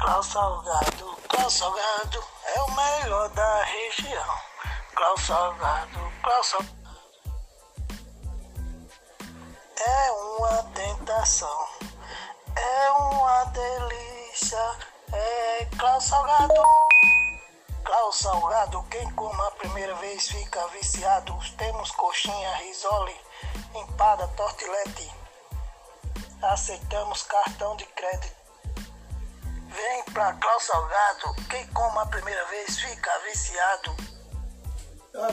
Klaus Salgado, Klaus Salgado é o melhor da região. Klaus Salgado, Klaus Salgado é uma tentação, é uma delícia. É Klaus Salgado, Klaus Salgado, quem come a primeira vez fica viciado. Temos coxinha, risole, empada, tortilete. Aceitamos cartão de crédito. Pra Klaus Salgado, quem come a primeira vez fica viciado. Ah,